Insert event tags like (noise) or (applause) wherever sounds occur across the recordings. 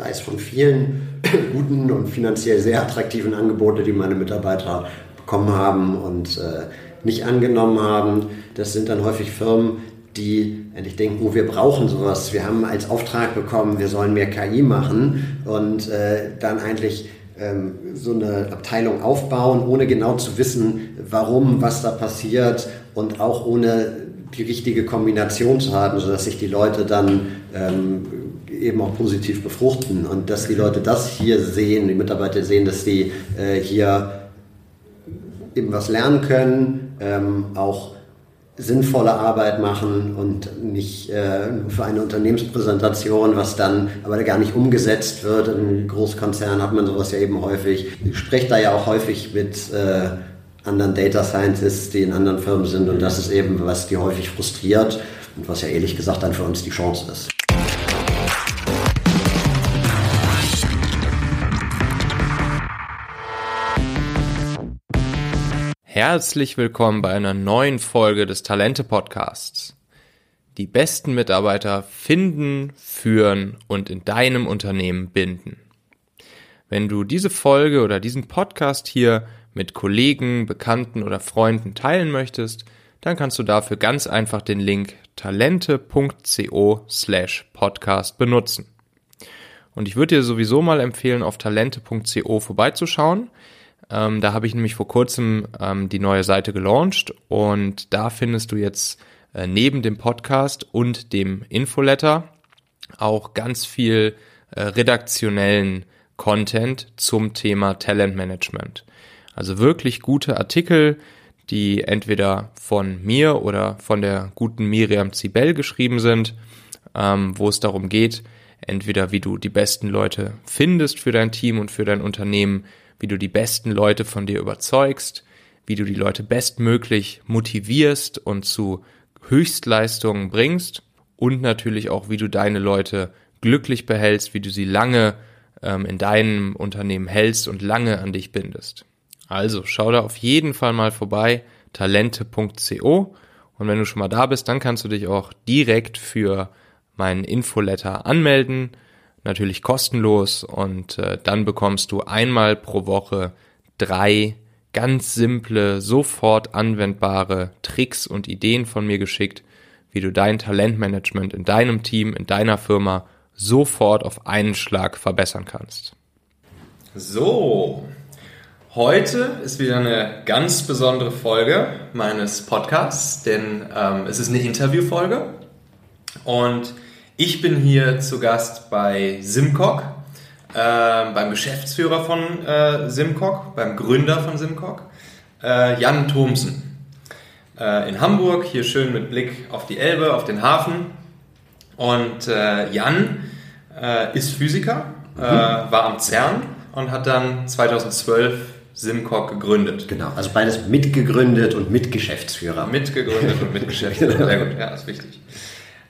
weiß von vielen (clears throat) guten und finanziell sehr attraktiven Angeboten, die meine Mitarbeiter bekommen haben und äh, nicht angenommen haben. Das sind dann häufig Firmen, die endlich denken, oh, wir brauchen sowas. Wir haben als Auftrag bekommen, wir sollen mehr KI machen und äh, dann eigentlich ähm, so eine Abteilung aufbauen, ohne genau zu wissen, warum, was da passiert und auch ohne die richtige Kombination zu haben, sodass sich die Leute dann ähm, eben auch positiv befruchten und dass die Leute das hier sehen, die Mitarbeiter sehen, dass die äh, hier eben was lernen können, ähm, auch sinnvolle Arbeit machen und nicht äh, für eine Unternehmenspräsentation, was dann aber gar nicht umgesetzt wird. In Großkonzernen hat man sowas ja eben häufig. Ich spreche da ja auch häufig mit äh, anderen Data Scientists, die in anderen Firmen sind und das ist eben, was die häufig frustriert und was ja ehrlich gesagt dann für uns die Chance ist. Herzlich willkommen bei einer neuen Folge des Talente Podcasts. Die besten Mitarbeiter finden, führen und in deinem Unternehmen binden. Wenn du diese Folge oder diesen Podcast hier mit Kollegen, Bekannten oder Freunden teilen möchtest, dann kannst du dafür ganz einfach den Link talente.co slash podcast benutzen. Und ich würde dir sowieso mal empfehlen, auf talente.co vorbeizuschauen. Ähm, da habe ich nämlich vor kurzem ähm, die neue Seite gelauncht und da findest du jetzt äh, neben dem Podcast und dem Infoletter auch ganz viel äh, redaktionellen Content zum Thema Talentmanagement. Also wirklich gute Artikel, die entweder von mir oder von der guten Miriam Zibel geschrieben sind, ähm, wo es darum geht, entweder wie du die besten Leute findest für dein Team und für dein Unternehmen, wie du die besten Leute von dir überzeugst, wie du die Leute bestmöglich motivierst und zu Höchstleistungen bringst und natürlich auch, wie du deine Leute glücklich behältst, wie du sie lange ähm, in deinem Unternehmen hältst und lange an dich bindest. Also schau da auf jeden Fall mal vorbei, talente.co und wenn du schon mal da bist, dann kannst du dich auch direkt für meinen Infoletter anmelden natürlich kostenlos und äh, dann bekommst du einmal pro Woche drei ganz simple, sofort anwendbare Tricks und Ideen von mir geschickt, wie du dein Talentmanagement in deinem Team, in deiner Firma sofort auf einen Schlag verbessern kannst. So, heute ist wieder eine ganz besondere Folge meines Podcasts, denn ähm, es ist eine Interviewfolge und ich bin hier zu Gast bei Simcock, äh, beim Geschäftsführer von äh, Simcock, beim Gründer von Simcock, äh, Jan Thomsen. Äh, in Hamburg, hier schön mit Blick auf die Elbe, auf den Hafen. Und äh, Jan äh, ist Physiker, mhm. war am CERN und hat dann 2012 Simcock gegründet. Genau, also beides mitgegründet und Mitgeschäftsführer. Mitgegründet und Mitgeschäftsführer, (laughs) sehr gut, ja, ist wichtig.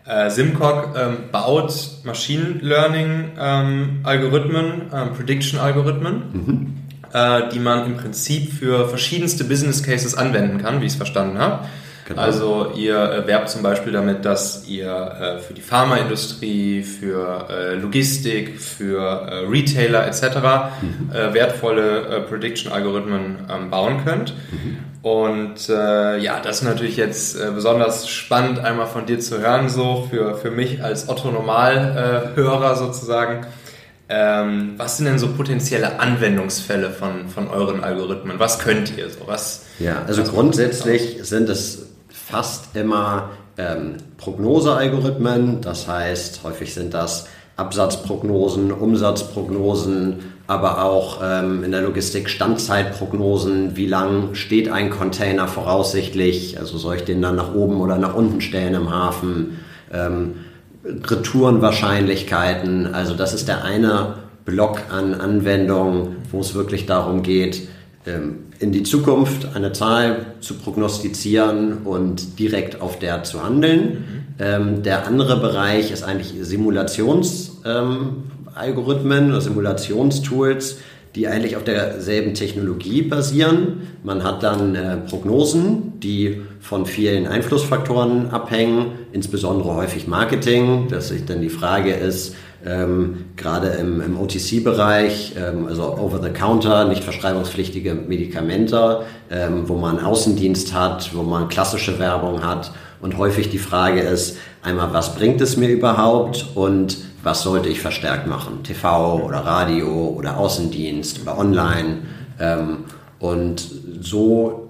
Äh, Simcock ähm, baut Machine Learning ähm, Algorithmen, ähm, Prediction Algorithmen, mhm. äh, die man im Prinzip für verschiedenste Business Cases anwenden kann, wie ich es verstanden habe. Genau. Also ihr äh, werbt zum Beispiel damit, dass ihr äh, für die Pharmaindustrie, für äh, Logistik, für äh, Retailer etc. Mhm. Wertvolle äh, Prediction-Algorithmen ähm, bauen könnt. Mhm. Und ja, das ist natürlich jetzt besonders spannend, einmal von dir zu hören, so für, für mich als Otto-Normal-Hörer sozusagen. Ähm, was sind denn so potenzielle Anwendungsfälle von, von euren Algorithmen? Was könnt ihr so? Was, ja, also grundsätzlich sind es fast immer ähm, Prognosealgorithmen. Das heißt, häufig sind das Absatzprognosen, Umsatzprognosen, aber auch ähm, in der Logistik Standzeitprognosen. Wie lang steht ein Container voraussichtlich? Also soll ich den dann nach oben oder nach unten stellen im Hafen? Ähm, Retourenwahrscheinlichkeiten. Also das ist der eine Block an Anwendungen, wo es wirklich darum geht, ähm, in die Zukunft eine Zahl zu prognostizieren und direkt auf der zu handeln. Mhm. der andere Bereich ist eigentlich Simulationsalgorithmen ähm, oder Simulationstools, die eigentlich auf derselben Technologie basieren. Man hat dann äh, Prognosen, die von vielen Einflussfaktoren abhängen, insbesondere häufig Marketing, dass sich dann die Frage ist, ähm, gerade im, im OTC-Bereich, ähm, also over-the-counter, nicht verschreibungspflichtige Medikamente, ähm, wo man Außendienst hat, wo man klassische Werbung hat und häufig die Frage ist, einmal, was bringt es mir überhaupt und was sollte ich verstärkt machen? TV oder Radio oder Außendienst oder online. Ähm, und so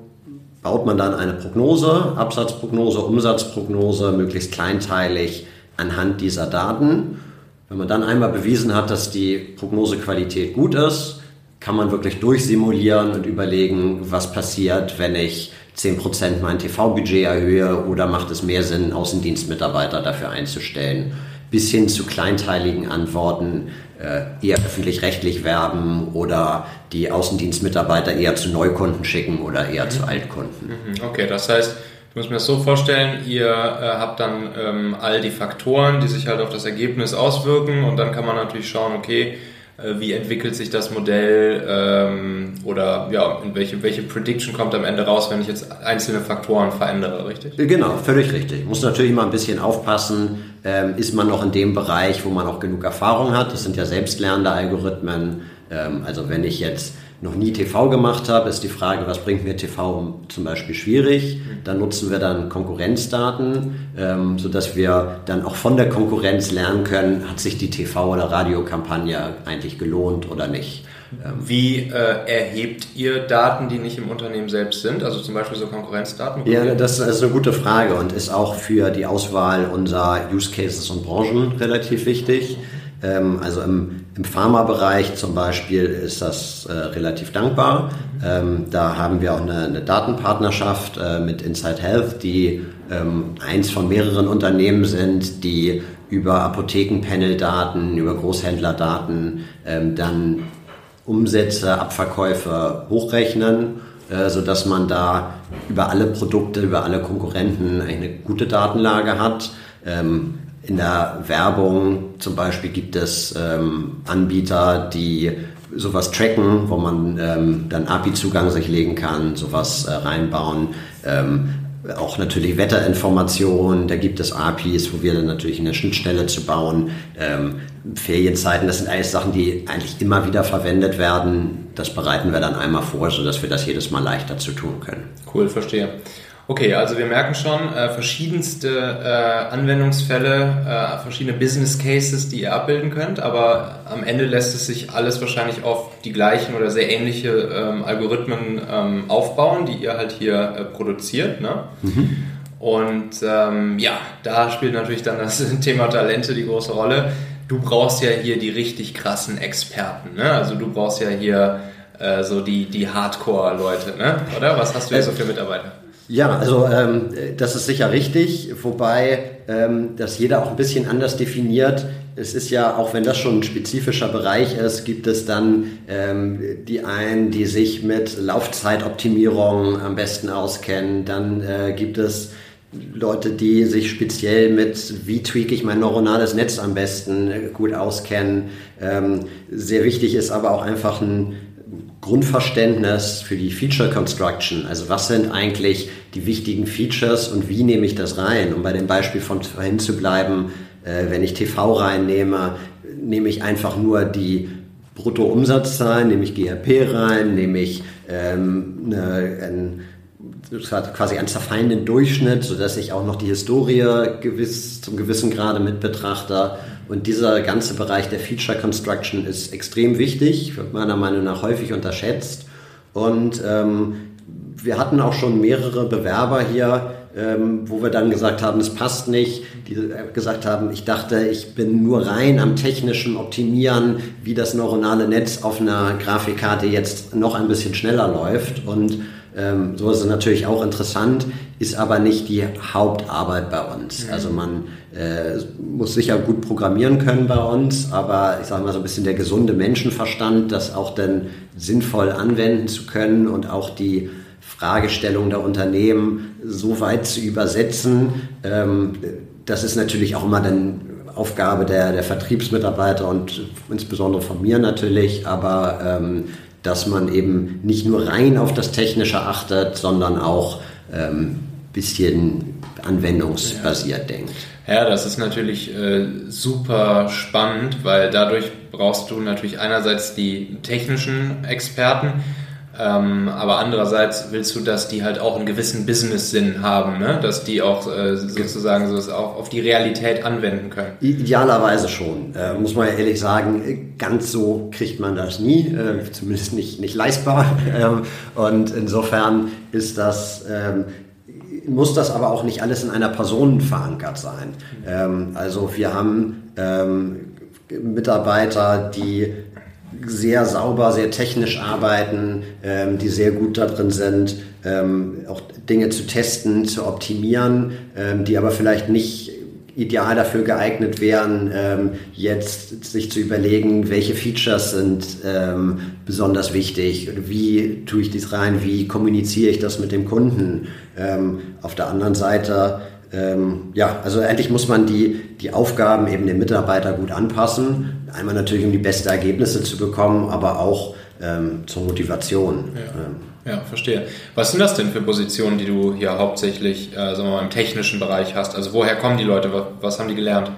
baut man dann eine Prognose, Absatzprognose, Umsatzprognose, möglichst kleinteilig anhand dieser Daten. Wenn man dann einmal bewiesen hat, dass die Prognosequalität gut ist, kann man wirklich durchsimulieren und überlegen, was passiert, wenn ich 10% mein TV-Budget erhöhe oder macht es mehr Sinn, Außendienstmitarbeiter dafür einzustellen bis hin zu kleinteiligen Antworten, äh, eher öffentlich-rechtlich werben oder die Außendienstmitarbeiter eher zu Neukunden schicken oder eher mhm. zu Altkunden. Mhm. Okay, das heißt, ich muss mir das so vorstellen, ihr äh, habt dann ähm, all die Faktoren, die sich halt auf das Ergebnis auswirken und dann kann man natürlich schauen, okay, äh, wie entwickelt sich das Modell ähm, oder ja, in welche, welche Prediction kommt am Ende raus, wenn ich jetzt einzelne Faktoren verändere, richtig? Genau, völlig richtig. Muss natürlich mal ein bisschen aufpassen, ähm, ist man noch in dem Bereich, wo man auch genug Erfahrung hat. Das sind ja selbstlernende Algorithmen. Ähm, also wenn ich jetzt noch nie TV gemacht habe, ist die Frage, was bringt mir TV zum Beispiel schwierig. Dann nutzen wir dann Konkurrenzdaten, ähm, sodass wir dann auch von der Konkurrenz lernen können, hat sich die TV- oder Radiokampagne eigentlich gelohnt oder nicht. Wie äh, erhebt ihr Daten, die nicht im Unternehmen selbst sind, also zum Beispiel so Konkurrenzdaten? Ja, das ist eine gute Frage und ist auch für die Auswahl unserer Use Cases und Branchen relativ wichtig. Ähm, also im, im Pharmabereich zum Beispiel ist das äh, relativ dankbar. Ähm, da haben wir auch eine, eine Datenpartnerschaft äh, mit Inside Health, die ähm, eins von mehreren Unternehmen sind, die über Apothekenpanel-Daten, über Großhändlerdaten ähm, dann Umsätze, Abverkäufe hochrechnen, äh, sodass man da über alle Produkte, über alle Konkurrenten eine gute Datenlage hat. Ähm, in der Werbung zum Beispiel gibt es ähm, Anbieter, die sowas tracken, wo man ähm, dann API-Zugang sich legen kann, sowas äh, reinbauen. Ähm, auch natürlich Wetterinformationen, da gibt es APIs, wo wir dann natürlich eine Schnittstelle zu bauen. Ähm, Ferienzeiten, das sind alles Sachen, die eigentlich immer wieder verwendet werden. Das bereiten wir dann einmal vor, sodass wir das jedes Mal leichter zu tun können. Cool, verstehe. Okay, also wir merken schon äh, verschiedenste äh, Anwendungsfälle, äh, verschiedene Business Cases, die ihr abbilden könnt, aber am Ende lässt es sich alles wahrscheinlich auf die gleichen oder sehr ähnliche ähm, Algorithmen ähm, aufbauen, die ihr halt hier äh, produziert. Ne? Mhm. Und ähm, ja, da spielt natürlich dann das (laughs) Thema Talente die große Rolle. Du brauchst ja hier die richtig krassen Experten. Ne? Also du brauchst ja hier äh, so die, die Hardcore-Leute, ne? oder? Was hast du hier so für Mitarbeiter? Ja, also ähm, das ist sicher richtig, wobei ähm, das jeder auch ein bisschen anders definiert. Es ist ja, auch wenn das schon ein spezifischer Bereich ist, gibt es dann ähm, die einen, die sich mit Laufzeitoptimierung am besten auskennen. Dann äh, gibt es Leute, die sich speziell mit, wie tweak ich mein neuronales Netz am besten äh, gut auskennen. Ähm, sehr wichtig ist aber auch einfach ein Grundverständnis für die Feature Construction. Also was sind eigentlich die wichtigen Features und wie nehme ich das rein? Um bei dem Beispiel von vorhin zu bleiben, äh, wenn ich TV reinnehme, nehme ich einfach nur die Bruttoumsatzzahlen, nehme ich GRP rein, nehme ich ähm, eine, ein, quasi einen zerfallenden Durchschnitt, sodass ich auch noch die Historie gewiss, zum gewissen Grade mit betrachte und dieser ganze Bereich der Feature Construction ist extrem wichtig, wird meiner Meinung nach häufig unterschätzt. Und ähm, wir hatten auch schon mehrere Bewerber hier, ähm, wo wir dann gesagt haben, es passt nicht, die gesagt haben, ich dachte, ich bin nur rein am technischen Optimieren, wie das neuronale Netz auf einer Grafikkarte jetzt noch ein bisschen schneller läuft. Und ähm, sowas ist natürlich auch interessant, ist aber nicht die Hauptarbeit bei uns. Mhm. Also man äh, muss sicher gut programmieren können bei uns, aber ich sage mal so ein bisschen der gesunde Menschenverstand, das auch dann sinnvoll anwenden zu können und auch die Fragestellung der Unternehmen so weit zu übersetzen, ähm, das ist natürlich auch immer dann Aufgabe der, der Vertriebsmitarbeiter und insbesondere von mir natürlich, aber ähm, dass man eben nicht nur rein auf das Technische achtet, sondern auch ähm, bisschen anwendungsbasiert ja. denkt. Ja, das ist natürlich äh, super spannend, weil dadurch brauchst du natürlich einerseits die technischen Experten, ähm, aber andererseits willst du, dass die halt auch einen gewissen Business-Sinn haben, ne? dass die auch äh, sozusagen so auch auf die Realität anwenden können. Idealerweise schon, äh, muss man ja ehrlich sagen. Ganz so kriegt man das nie, äh, zumindest nicht, nicht leistbar. (laughs) Ähm, und insofern ist das ähm, muss das aber auch nicht alles in einer Person verankert sein. Ähm, also wir haben ähm, Mitarbeiter, die sehr sauber, sehr technisch arbeiten, ähm, die sehr gut darin sind, ähm, auch Dinge zu testen, zu optimieren, ähm, die aber vielleicht nicht ideal dafür geeignet wären, ähm, jetzt sich zu überlegen, welche Features sind ähm, besonders wichtig, wie tue ich dies rein, wie kommuniziere ich das mit dem Kunden. Ähm, auf der anderen Seite, ähm, ja, also endlich muss man die, die Aufgaben eben dem Mitarbeiter gut anpassen. Einmal natürlich, um die besten Ergebnisse zu bekommen, aber auch ähm, zur Motivation. Ja. Ähm, ja, verstehe. Was sind das denn für Positionen, die du hier hauptsächlich äh, sagen wir mal, im technischen Bereich hast? Also woher kommen die Leute? Was, haben die gelernt?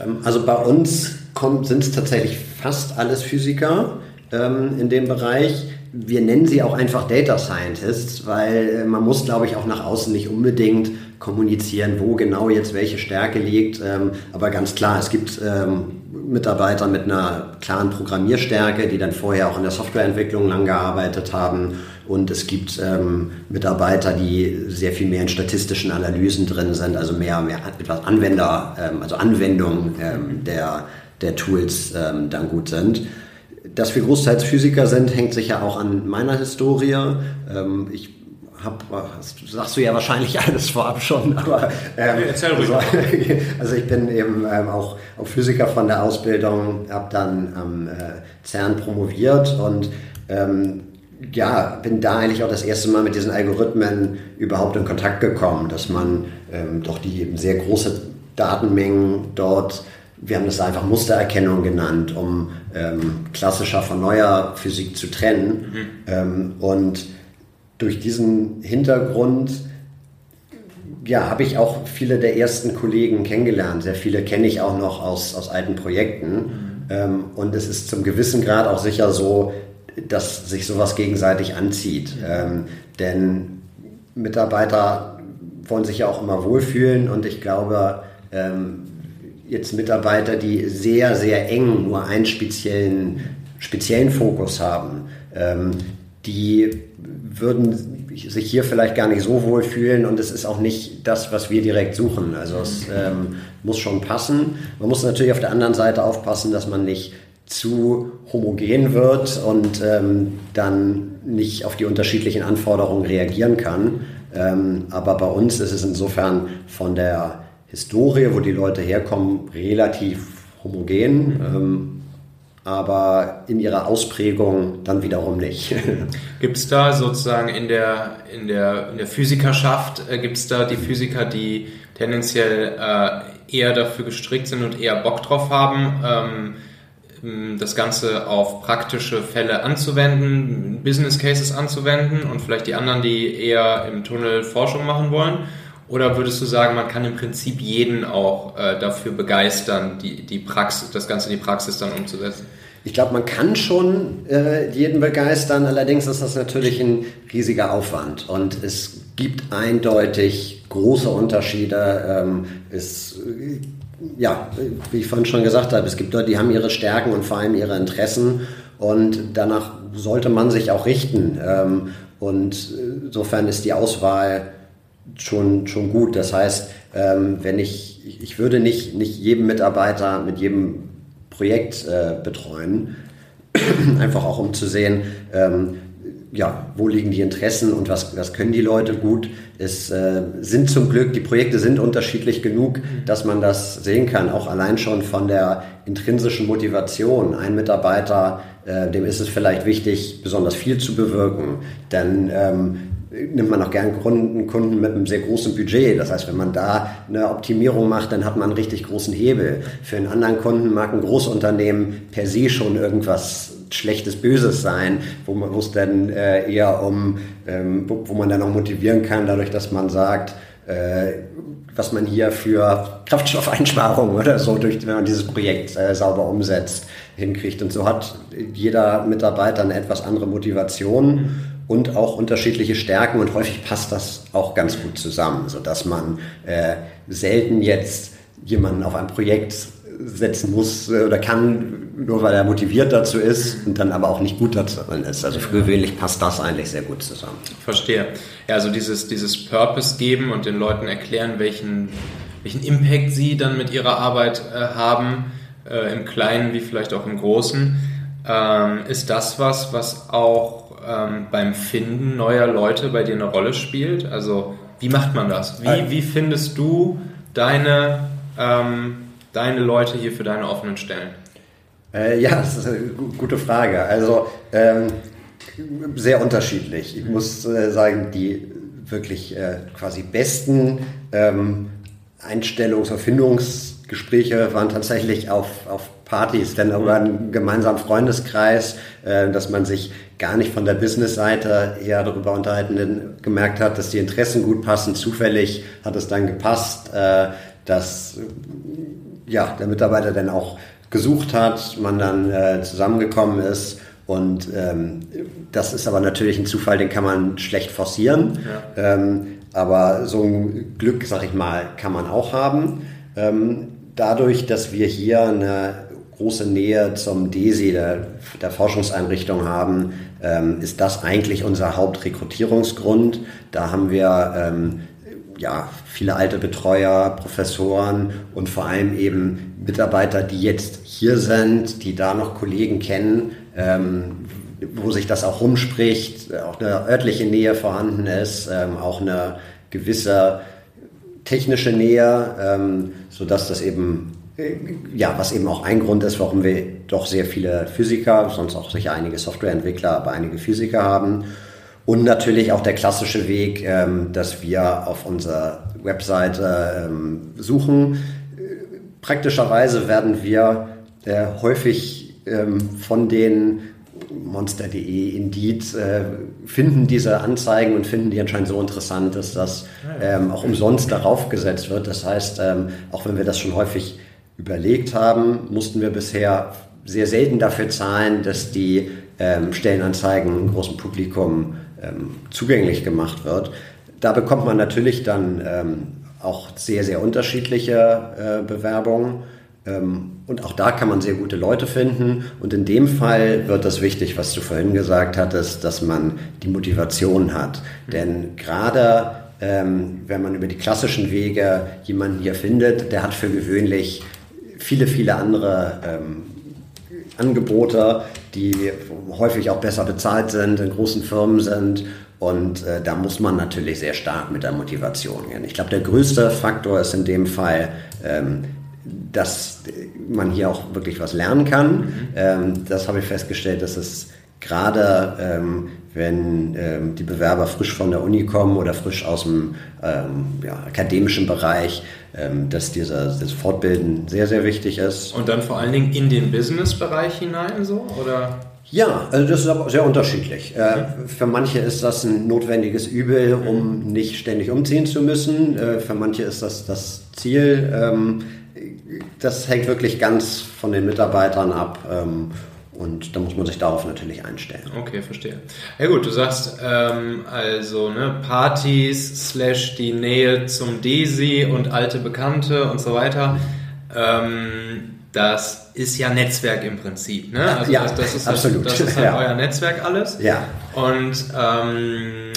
Ähm, also bei uns sind es tatsächlich fast alles Physiker ähm, in dem Bereich. Wir nennen sie auch einfach Data Scientists, weil äh, man muss, glaube ich, auch nach außen nicht unbedingt kommunizieren, wo genau jetzt welche Stärke liegt. Ähm, aber ganz klar, es gibt ähm, Mitarbeiter mit einer klaren Programmierstärke, die dann vorher auch in der Softwareentwicklung lang gearbeitet haben und es gibt ähm, Mitarbeiter, die sehr viel mehr in statistischen Analysen drin sind, also mehr, mehr etwas Anwender, ähm, also Anwendungen ähm, der, der Tools ähm, dann gut sind. Dass wir großteils Physiker sind, hängt sicher auch an meiner Historie. Ich hab, sagst du ja wahrscheinlich alles vorab schon, aber ähm, Erzähl ruhig. Also, (laughs) also, ich bin eben ähm, auch, auch Physiker von der Ausbildung, habe dann am äh, CERN promoviert und ähm, ja, bin da eigentlich auch das erste Mal mit diesen Algorithmen überhaupt in Kontakt gekommen, dass man ähm, doch die eben sehr große Datenmengen dort, wir haben das einfach Mustererkennung genannt, um ähm, klassischer von neuer Physik zu trennen. Mhm. Ähm, und durch diesen Hintergrund ja, habe ich auch viele der ersten Kollegen kennengelernt. Sehr viele kenne ich auch noch aus, aus alten Projekten. Mhm. Ähm, und es ist zum gewissen Grad auch sicher so, dass sich sowas gegenseitig anzieht. Ähm, denn Mitarbeiter wollen sich ja auch immer wohlfühlen und ich glaube, ähm, jetzt Mitarbeiter, die sehr, sehr eng nur einen speziellen, speziellen Fokus haben, ähm, die würden sich hier vielleicht gar nicht so wohlfühlen und es ist auch nicht das, was wir direkt suchen. Also es ähm, muss schon passen. Man muss natürlich auf der anderen Seite aufpassen, dass man nicht zu homogen wird und ähm, dann nicht auf die unterschiedlichen Anforderungen reagieren kann. Ähm, aber bei uns ist es insofern von der Historie, wo die Leute herkommen, relativ homogen. Aber in ihrer Ausprägung dann wiederum nicht. (laughs) gibt es da sozusagen in der, in der, in der Physikerschaft, äh, gibt es da die Physiker, die tendenziell äh, eher dafür gestrickt sind und eher Bock drauf haben, ähm, das Ganze auf praktische Fälle anzuwenden, Business Cases anzuwenden und vielleicht die anderen, die eher im Tunnel Forschung machen wollen? Oder würdest du sagen, man kann im Prinzip jeden auch äh, dafür begeistern, die, die Praxis, das Ganze in die Praxis dann umzusetzen? Ich glaube, man kann schon äh, jeden begeistern, allerdings ist das natürlich ein riesiger Aufwand und es gibt eindeutig große Unterschiede. Ähm, es ja, wie ich vorhin schon gesagt habe, es gibt Leute, die haben ihre Stärken und vor allem ihre Interessen und danach sollte man sich auch richten. Ähm, und insofern ist die Auswahl schon, schon gut. Das heißt, ähm, wenn ich, ich würde nicht, nicht jedem Mitarbeiter mit jedem Projekt äh, betreuen, (clears throat) einfach auch um zu sehen, ähm, ja, wo liegen die Interessen und was, was können die Leute gut. Es äh, sind zum Glück, die Projekte sind unterschiedlich genug, dass man das sehen kann, auch allein schon von der intrinsischen Motivation. Ein Mitarbeiter, äh, dem ist es vielleicht wichtig, besonders viel zu bewirken, denn ähm, nimmt man auch gern Kunden, Kunden mit einem sehr großen Budget. Das heißt, wenn man da eine Optimierung macht, dann hat man einen richtig großen Hebel. Für einen anderen Kunden mag ein Großunternehmen per se schon irgendwas Schlechtes, Böses sein, wo man es dann äh, eher um, ähm, wo, man dann auch motivieren kann, dadurch, dass man sagt, äh, was man hier für Kraftstoffeinsparungen (laughs) oder so, durch, wenn man dieses Projekt äh, sauber umsetzt, hinkriegt. Und so hat jeder Mitarbeiter eine etwas andere Motivation und auch unterschiedliche Stärken und häufig passt das auch ganz gut zusammen, sodass man äh, selten jetzt jemanden auf ein Projekt setzen muss äh, oder kann, nur weil er motiviert dazu ist und dann aber auch nicht gut dazu ist. Also für gewöhnlich passt das eigentlich sehr gut zusammen. Verstehe. Ja, also dieses, dieses Purpose geben und den Leuten erklären, welchen, welchen Impact sie dann mit ihrer Arbeit äh, haben, äh, im Kleinen wie vielleicht auch im Großen, ähm, ist das was, was auch ähm, beim Finden neuer Leute bei dir eine Rolle spielt? Also wie macht man das? Wie, äh. wie findest du deine ähm, deine Leute hier für deine offenen Stellen? Äh, ja, das ist eine gute Frage. Also ähm, sehr unterschiedlich. Ich muss äh, sagen, die wirklich äh, quasi besten ähm, Einstellungs- und Findungsgespräche waren tatsächlich auf, auf Partys, denn über einen gemeinsamen Freundeskreis, äh, dass man sich gar nicht von der Business-Seite eher darüber unterhalten denn gemerkt hat, dass die Interessen gut passen. Zufällig hat es dann gepasst, äh, dass ja, der Mitarbeiter dann auch gesucht hat, man dann äh, zusammengekommen ist. Und ähm, das ist aber natürlich ein Zufall, den kann man schlecht forcieren. Ja. Ähm, aber so ein Glück, sag ich mal, kann man auch haben. Ähm, dadurch, dass wir hier eine große Nähe zum DESI, der, der Forschungseinrichtung haben, ähm, ist das eigentlich unser Hauptrekrutierungsgrund. Da haben wir ähm, ja, viele alte Betreuer, Professoren und vor allem eben Mitarbeiter, die jetzt hier sind, die da noch Kollegen kennen, ähm, wo sich das auch rumspricht, auch eine örtliche Nähe vorhanden ist, ähm, auch eine gewisse technische Nähe, ähm, sodass das eben, ja, was eben auch ein Grund ist, warum wir doch sehr viele Physiker, sonst auch sicher einige Softwareentwickler, aber einige Physiker haben. Und natürlich auch der klassische Weg, ähm, dass wir auf unserer Webseite ähm, suchen. Praktischerweise werden wir äh, häufig ähm, von den monster.de, Indeed, äh, finden diese Anzeigen und finden die anscheinend so interessant, dass das ähm, auch umsonst darauf gesetzt wird. Das heißt, auch wenn wir das schon häufig überlegt haben, mussten wir bisher sehr selten dafür zahlen, dass die ähm, Stellenanzeigen großen Publikum ähm, zugänglich gemacht wird. Da bekommt man natürlich dann ähm, auch sehr, sehr unterschiedliche äh, Bewerbungen. Ähm, und auch da kann man sehr gute Leute finden. Und in dem Fall wird das wichtig, was du vorhin gesagt hattest, dass man die Motivation hat. Denn gerade ähm, wenn man über die klassischen Wege jemanden hier findet, der hat für gewöhnlich viele, viele andere ähm, Angebote, die häufig auch besser bezahlt sind, in großen Firmen sind. Und äh, da muss man natürlich sehr stark mit der Motivation gehen. Ich glaube, der größte Faktor ist in dem Fall, ähm, dass man hier auch wirklich was lernen kann. Mhm. Ähm, das habe ich festgestellt, dass es gerade ähm, wenn ähm, die Bewerber frisch von der Uni kommen oder frisch aus dem ähm, ja, akademischen Bereich, ähm, dass dieser, das Fortbilden sehr, sehr wichtig ist. Und dann vor allen Dingen in den Business-Bereich hinein so? Oder? Ja, also das ist aber sehr unterschiedlich. Äh, für manche ist das ein notwendiges Übel, um nicht ständig umziehen zu müssen. Äh, für manche ist das das Ziel. Ähm, das hängt wirklich ganz von den Mitarbeitern ab. Und da muss man sich darauf natürlich einstellen. Okay, verstehe. Ja gut, du sagst ähm, also ne, Partys slash die Nähe zum Desi und alte Bekannte und so weiter. Ähm, das ist ja Netzwerk im Prinzip. Ne? Also ja, das, das ist absolut. Das, das ist halt (laughs) ja. euer Netzwerk alles. Ja. Und ähm,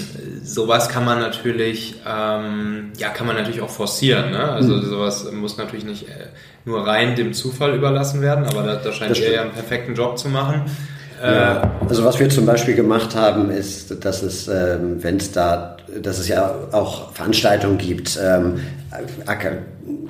sowas kann man natürlich, ähm, ja, kann man natürlich auch forcieren. Ne? Also mhm. sowas muss natürlich nicht äh, nur rein dem Zufall überlassen werden, aber da, da scheint ihr ja einen perfekten Job zu machen. Ja, äh, also was wir zum Beispiel gemacht haben, ist, dass es, ähm, wenn es da, dass es ja auch Veranstaltungen gibt, ähm,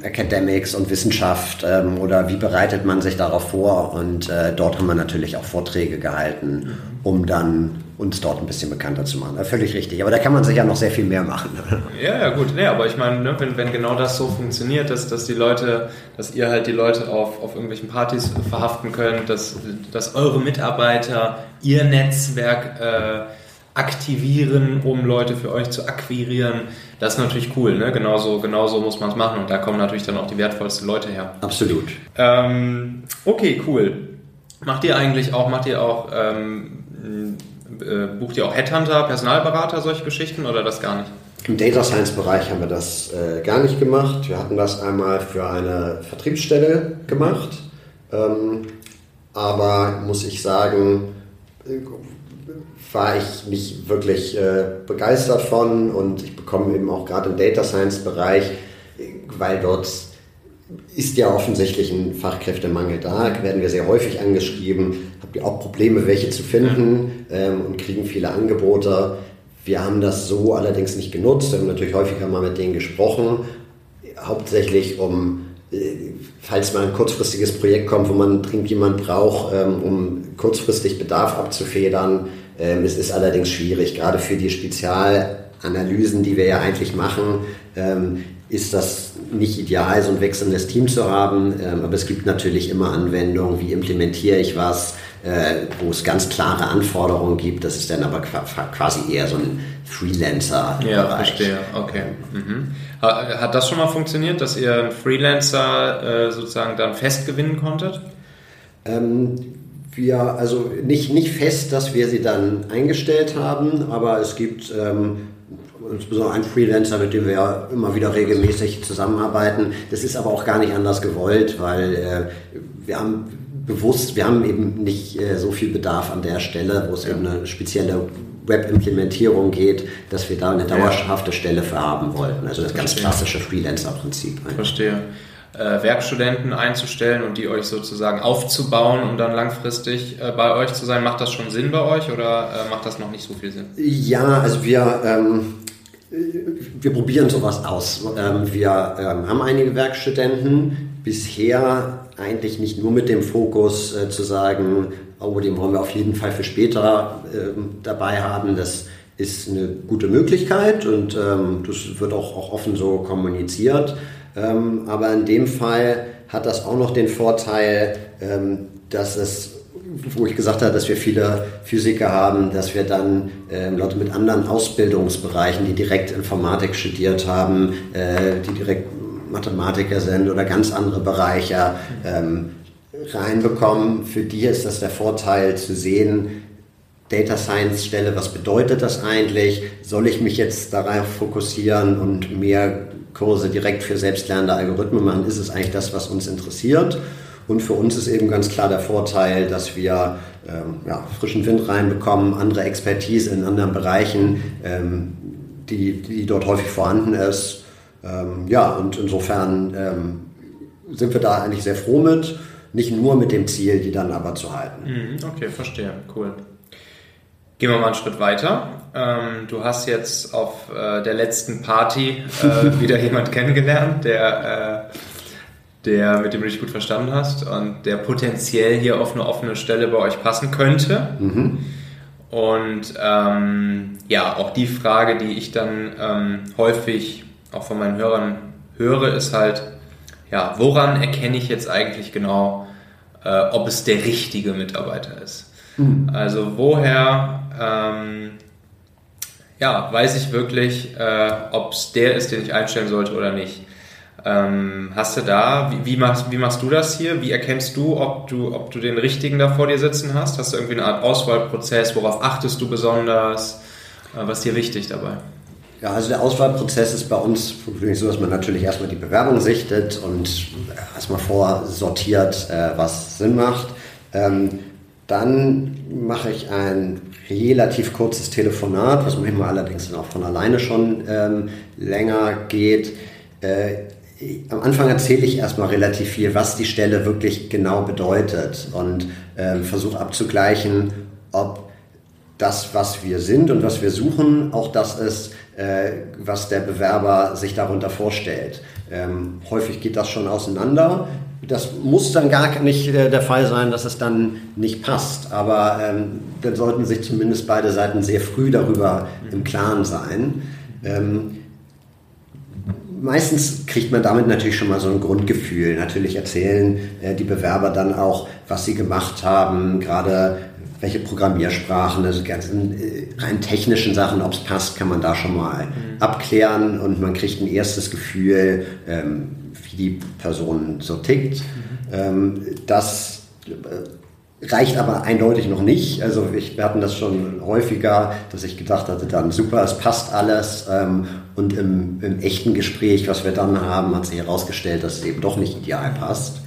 Academics und Wissenschaft ähm, oder wie bereitet man sich darauf vor? Und äh, dort haben wir natürlich auch Vorträge gehalten, um dann uns dort ein bisschen bekannter zu machen. Völlig richtig. Aber da kann man sich ja noch sehr viel mehr machen. (laughs) Ja, ja, gut. Nee, aber ich meine, ne, wenn, wenn genau das so funktioniert, dass, dass die Leute, dass ihr halt die Leute auf, auf irgendwelchen Partys verhaften könnt, dass, dass eure Mitarbeiter ihr Netzwerk äh, aktivieren, um Leute für euch zu akquirieren. Das ist natürlich cool, ne? Genauso, genauso muss man es machen und da kommen natürlich dann auch die wertvollsten Leute her. Absolut. Ähm, okay, cool. Macht ihr eigentlich auch, macht ihr auch, ähm, äh, bucht ihr auch Headhunter, Personalberater, solche Geschichten oder das gar nicht? Im Data Science Bereich haben wir das äh, gar nicht gemacht. Wir hatten das einmal für eine Vertriebsstelle gemacht. Ähm, aber muss ich sagen, war ich nicht wirklich äh, begeistert von und ich bekomme eben auch gerade im Data Science Bereich, weil dort ist ja offensichtlich ein Fachkräftemangel da, werden wir sehr häufig angeschrieben, habt ihr auch Probleme, welche zu finden? Ähm, und kriegen viele Angebote. Wir haben das so allerdings nicht genutzt, wir haben natürlich häufiger mal mit denen gesprochen, hauptsächlich um äh, falls mal ein kurzfristiges Projekt kommt, wo man dringend jemand braucht, ähm, um kurzfristig Bedarf abzufedern, ähm, es ist allerdings schwierig, gerade für die Spezialanalysen, die wir ja eigentlich machen, ähm, ist das nicht ideal, so ein wechselndes Team zu haben. Ähm, aber es gibt natürlich immer Anwendungen, wie implementiere ich was, äh, wo es ganz klare Anforderungen gibt. Das ist dann aber quasi eher so ein Freelancer. -Bereich. Ja, verstehe. Okay. Mhm. Hat das schon mal funktioniert, dass ihr einen Freelancer äh, sozusagen dann fest gewinnen konntet? Ähm, wir, also nicht, nicht fest, dass wir sie dann eingestellt haben, aber es gibt ähm, insbesondere einen Freelancer, mit dem wir immer wieder regelmäßig zusammenarbeiten. Das ist aber auch gar nicht anders gewollt, weil äh, wir haben bewusst, wir haben eben nicht äh, so viel Bedarf an der Stelle, wo es ja. eben eine spezielle Web-Implementierung geht, dass wir da eine dauerhafte Stelle für haben wollten. Also das Verstehe. ganz klassische Freelancer-Prinzip. Verstehe äh, Werkstudenten einzustellen und die euch sozusagen aufzubauen, um dann langfristig äh, bei euch zu sein. Macht das schon Sinn bei euch oder äh, macht das noch nicht so viel Sinn? Ja, also wir, ähm, wir probieren sowas aus. Ähm, wir ähm, haben einige Werkstudenten, bisher eigentlich nicht nur mit dem Fokus äh, zu sagen, oh, den wollen wir auf jeden Fall für später ähm, dabei haben. Das ist eine gute Möglichkeit und das wird auch, auch offen so kommuniziert. Aber in dem Fall hat das auch noch den Vorteil, dass es wo ich gesagt habe, dass wir viele Physiker haben, dass wir dann ähm, Leute mit anderen Ausbildungsbereichen, die direkt Informatik studiert haben, äh, die direkt Mathematiker sind oder ganz andere Bereiche ähm, reinbekommen. Für die ist das der Vorteil zu sehen, Data Science Stelle, was bedeutet das eigentlich? Soll ich mich jetzt darauf fokussieren und mehr Kurse direkt für selbstlernende Algorithmen machen, ist es eigentlich das, was uns interessiert. Und für uns ist eben ganz klar der Vorteil, dass wir ähm, ja, frischen Wind reinbekommen, andere Expertise in anderen Bereichen, ähm, die, die dort häufig vorhanden ist. Ähm, ja, und insofern ähm, sind wir da eigentlich sehr froh mit. Nicht nur mit dem Ziel, die dann aber zu halten. Mhm, okay, verstehe. Cool. Gehen wir mal einen Schritt weiter. Ähm, du hast jetzt auf äh, der letzten Party äh, (laughs) wieder jemand kennengelernt, der, äh, der mit dem du dich gut verstanden hast und der potenziell hier auf eine offene Stelle bei euch passen könnte. Mhm. Und ähm, ja, auch die Frage, die ich dann ähm, häufig auch von meinen Hörern höre, ist halt, ja, woran erkenne ich jetzt eigentlich genau, äh, ob es der richtige Mitarbeiter ist? Mhm. Also woher ähm, ja, weiß ich wirklich, äh, ob es der ist, den ich einstellen sollte oder nicht. Ähm, hast du da, wie, wie, machst, wie machst du das hier? Wie erkennst du ob, du, ob du den richtigen da vor dir sitzen hast? Hast du irgendwie eine Art Auswahlprozess? Worauf achtest du besonders? Äh, was ist dir wichtig dabei? Ja, also der Auswahlprozess ist bei uns so, dass man natürlich erstmal die Bewerbung sichtet und erstmal vorsortiert, äh, was Sinn macht. Ähm, dann mache ich ein relativ kurzes Telefonat, was manchmal allerdings auch von alleine schon ähm, länger geht. Äh, am Anfang erzähle ich erstmal relativ viel, was die Stelle wirklich genau bedeutet und ähm, versuche abzugleichen, ob das, was wir sind und was wir suchen, auch das ist, äh, was der Bewerber sich darunter vorstellt. Ähm, häufig geht das schon auseinander. Das muss dann gar nicht äh, der Fall sein, dass es dann nicht passt. Aber ähm, dann sollten sich zumindest beide Seiten sehr früh darüber im Klaren sein. Ähm, meistens kriegt man damit natürlich schon mal so ein Grundgefühl. Natürlich erzählen äh, die Bewerber dann auch, was sie gemacht haben, gerade welche Programmiersprachen, also ganzen äh, rein technischen Sachen, ob es passt, kann man da schon mal mhm. abklären und man kriegt ein erstes Gefühl, ähm, wie die Person so tickt. Mhm. Ähm, das äh, reicht aber eindeutig noch nicht. Also ich, wir hatten das schon häufiger, dass ich gedacht hatte, dann super, es passt alles. Ähm, und im, im, echten Gespräch, was wir dann haben, hat sich herausgestellt, dass es eben doch nicht ideal passt.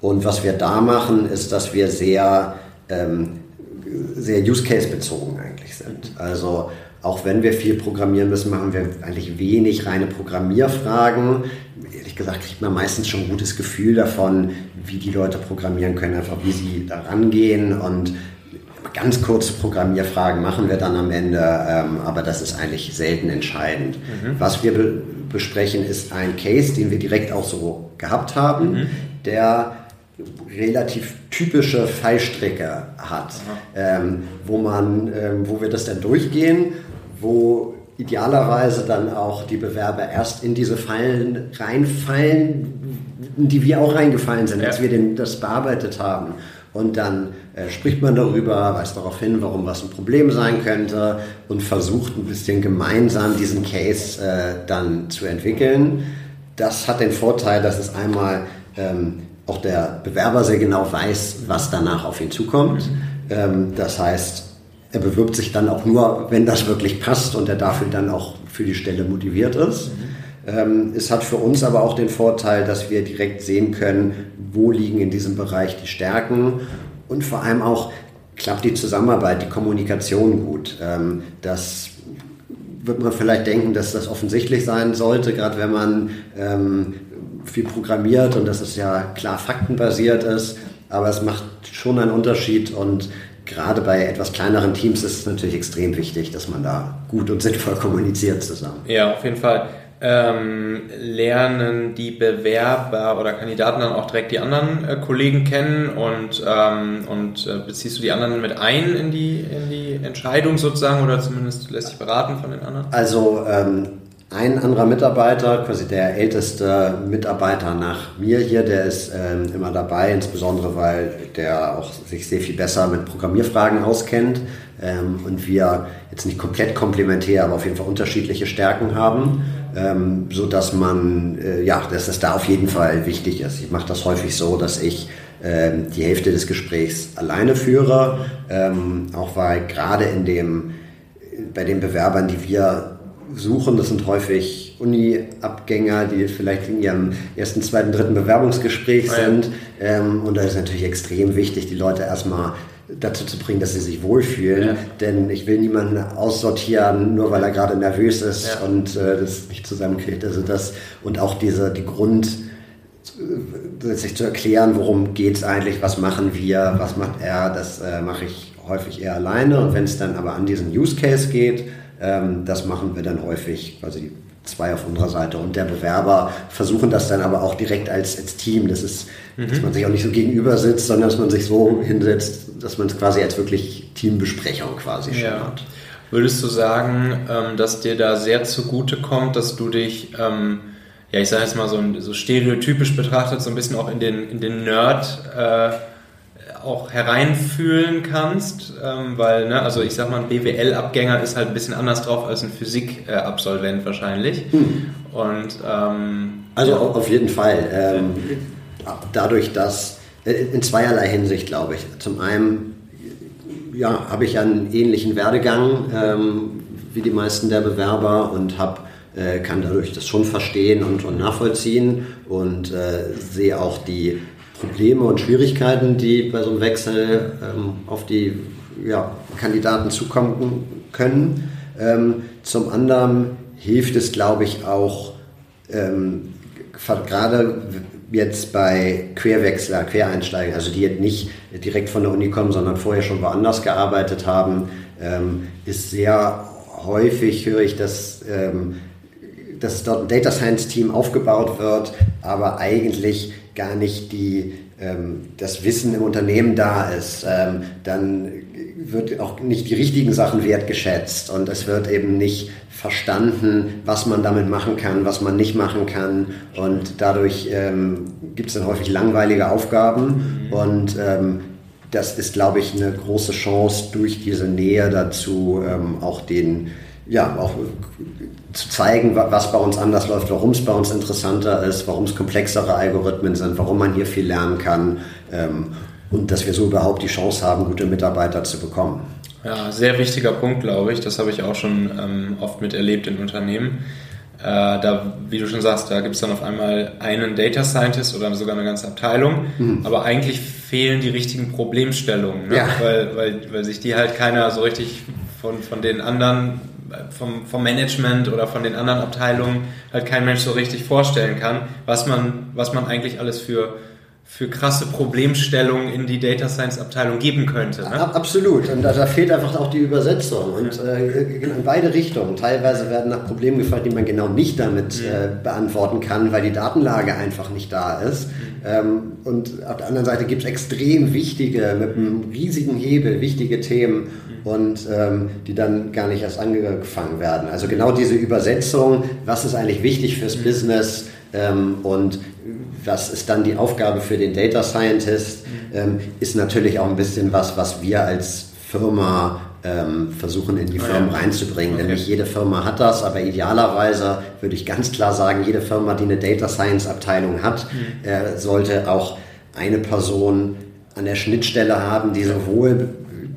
Und was wir da machen, ist, dass wir sehr ähm, sehr Use-Case-bezogen eigentlich sind. Also auch wenn wir viel programmieren müssen, machen wir eigentlich wenig reine Programmierfragen. Ehrlich gesagt kriegt man meistens schon ein gutes Gefühl davon, wie die Leute programmieren können, einfach wie sie da rangehen und ganz kurze Programmierfragen machen wir dann am Ende, ähm, aber das ist eigentlich selten entscheidend. Mhm. Was wir be besprechen, ist ein Case, den wir direkt auch so gehabt haben, mhm. der relativ typische Fallstrecke hat, ähm, wo man, ähm, wo wir das dann durchgehen, wo idealerweise dann auch die Bewerber erst in diese Fallen reinfallen, in die wir auch reingefallen sind, ja. als wir den, das bearbeitet haben. Und dann äh, spricht man darüber, weist darauf hin, warum was ein Problem sein könnte und versucht ein bisschen gemeinsam diesen Case äh, dann zu entwickeln. Das hat den Vorteil, dass es einmal ähm, auch der Bewerber sehr genau weiß, was danach auf ihn zukommt. Mhm. Ähm, das heißt, er bewirbt sich dann auch nur, wenn das wirklich passt und er dafür dann auch für die Stelle motiviert ist. Mhm. Es hat für uns aber auch den Vorteil, dass wir direkt sehen können, wo liegen in diesem Bereich die Stärken und vor allem auch klappt die Zusammenarbeit, die Kommunikation gut. Ähm, das wird man vielleicht denken, dass das offensichtlich sein sollte, gerade wenn man ähm, viel programmiert und dass es ja klar faktenbasiert ist, aber es macht schon einen Unterschied und gerade bei etwas kleineren Teams ist es natürlich extrem wichtig, dass man da gut und sinnvoll (laughs) kommuniziert zusammen. Ja, auf jeden Fall. Ähm, lernen die Bewerber oder Kandidaten dann auch direkt die anderen äh, Kollegen kennen und, ähm, und äh, beziehst du die anderen mit ein in die, in die Entscheidung sozusagen oder zumindest lässt dich beraten von den anderen? Also ähm, ein anderer Mitarbeiter, quasi der älteste Mitarbeiter nach mir hier, der ist ähm, immer dabei, insbesondere weil der auch sich sehr viel besser mit Programmierfragen auskennt ähm, und wir jetzt nicht komplett komplementär, aber auf jeden Fall unterschiedliche Stärken haben, ähm, so dass man, äh, ja, dass es da auf jeden Fall wichtig ist. Ich mache das häufig so, dass ich ähm, die Hälfte des Gesprächs alleine führe, ähm, auch weil gerade in dem bei den Bewerbern, die wir suchen. Das sind häufig Uni-Abgänger, die vielleicht in ihrem ersten, zweiten, dritten Bewerbungsgespräch oh sind. Ähm, und da ist natürlich extrem wichtig, die Leute erstmal dazu zu bringen, dass sie sich wohlfühlen. Ja. Denn ich will niemanden aussortieren, nur weil er gerade nervös ist ja. und äh, das nicht zusammenkriegt. Also das und auch diese die Grund äh, sich zu erklären, worum geht es eigentlich, was machen wir, was macht er, das äh, mache ich häufig eher alleine. Und wenn es dann aber an diesen Use Case geht, ähm, das machen wir dann häufig quasi zwei auf unserer Seite und der Bewerber versuchen das dann aber auch direkt als, als Team. Das ist, mhm. dass man sich auch nicht so gegenüber sitzt, sondern dass man sich so hinsetzt, dass man es quasi als wirklich Teambesprechung quasi schon ja. hat. Würdest du sagen, ähm, dass dir da sehr zugute kommt, dass du dich, ähm, ja, ich sage jetzt mal so, so stereotypisch betrachtet, so ein bisschen auch in den, in den Nerd äh, auch hereinfühlen kannst, ähm, weil, ne, also ich sag mal, ein BWL-Abgänger ist halt ein bisschen anders drauf als ein Physik-Absolvent wahrscheinlich. Hm. Und ähm, also ja. auf jeden Fall. Ähm, dadurch, dass äh, in zweierlei Hinsicht, glaube ich. Zum einen ja, habe ich einen ähnlichen Werdegang ähm, wie die meisten der Bewerber und habe äh, kann dadurch das schon verstehen und, und nachvollziehen und äh, sehe auch die Probleme und Schwierigkeiten, die bei so einem Wechsel ähm, auf die ja, Kandidaten zukommen können. Ähm, zum anderen hilft es, glaube ich, auch ähm, gerade jetzt bei Querwechsler, Quereinsteiger, also die jetzt nicht direkt von der Uni kommen, sondern vorher schon woanders gearbeitet haben, ähm, ist sehr häufig, höre ich, dass ähm, dass dort ein Data Science Team aufgebaut wird, aber eigentlich gar nicht die, ähm, das Wissen im Unternehmen da ist, ähm, dann wird auch nicht die richtigen Sachen wertgeschätzt und es wird eben nicht verstanden, was man damit machen kann, was man nicht machen kann und dadurch ähm, gibt es dann häufig langweilige Aufgaben mhm. und ähm, das ist, glaube ich, eine große Chance durch diese Nähe dazu, ähm, auch den ja, auch zu zeigen, was bei uns anders läuft, warum es bei uns interessanter ist, warum es komplexere Algorithmen sind, warum man hier viel lernen kann ähm, und dass wir so überhaupt die Chance haben, gute Mitarbeiter zu bekommen. Ja, sehr wichtiger Punkt, glaube ich. Das habe ich auch schon ähm, oft miterlebt in Unternehmen. Äh, da, wie du schon sagst, da gibt es dann auf einmal einen Data Scientist oder sogar eine ganze Abteilung, mhm. aber eigentlich fehlen die richtigen Problemstellungen, ne? ja. weil, weil, weil sich die halt keiner so richtig von, von den anderen vom, vom Management oder von den anderen Abteilungen halt kein Mensch so richtig vorstellen kann, was man, was man eigentlich alles für, für krasse Problemstellungen in die Data Science Abteilung geben könnte. Ne? Absolut. Und da, da, fehlt einfach auch die Übersetzung und äh, in beide Richtungen. Teilweise werden nach Problemen gefragt, die man genau nicht damit mhm. äh, beantworten kann, weil die Datenlage einfach nicht da ist. Mhm. Ähm, und auf der anderen Seite gibt es extrem wichtige, mit einem riesigen Hebel, wichtige Themen, und ähm, die dann gar nicht erst angefangen werden. Also genau diese Übersetzung, was ist eigentlich wichtig fürs mhm. Business ähm, und was ist dann die Aufgabe für den Data Scientist, mhm. ähm, ist natürlich auch ein bisschen was, was wir als Firma ähm, versuchen in die ah, Firmen reinzubringen. Okay. Denn nicht jede Firma hat das, aber idealerweise würde ich ganz klar sagen, jede Firma, die eine Data Science Abteilung hat, mhm. äh, sollte auch eine Person an der Schnittstelle haben, die sowohl